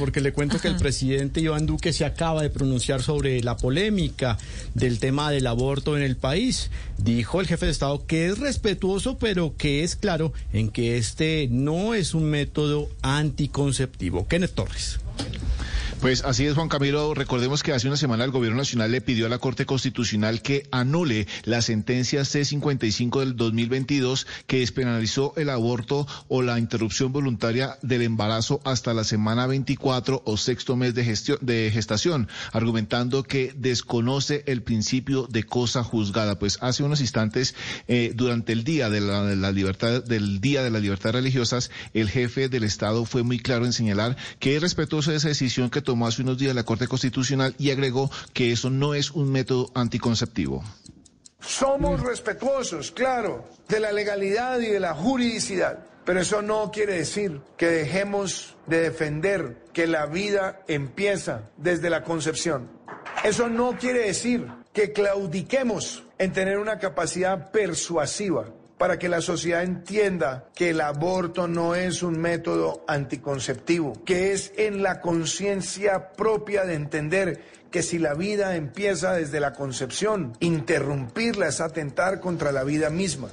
porque le cuento que el presidente Iván Duque se acaba de pronunciar sobre la polémica del tema del aborto en el país. Dijo el jefe de Estado que es respetuoso, pero que es claro en que este no es un método anticonceptivo. Kenneth Torres. Pues así es, Juan Camilo. Recordemos que hace una semana el Gobierno Nacional le pidió a la Corte Constitucional que anule la sentencia C-55 del 2022 que despenalizó el aborto o la interrupción voluntaria del embarazo hasta la semana 24 o sexto mes de, gestión, de gestación, argumentando que desconoce el principio de cosa juzgada. Pues hace unos instantes, eh, durante el día de la, de la libertad, del Día de las Libertades Religiosas, el jefe del Estado fue muy claro en señalar que es respetuoso de esa decisión que tomó hace unos días la Corte Constitucional y agregó que eso no es un método anticonceptivo. Somos respetuosos, claro, de la legalidad y de la juridicidad, pero eso no quiere decir que dejemos de defender que la vida empieza desde la concepción. Eso no quiere decir que claudiquemos en tener una capacidad persuasiva para que la sociedad entienda que el aborto no es un método anticonceptivo, que es en la conciencia propia de entender que si la vida empieza desde la concepción, interrumpirla es atentar contra la vida misma.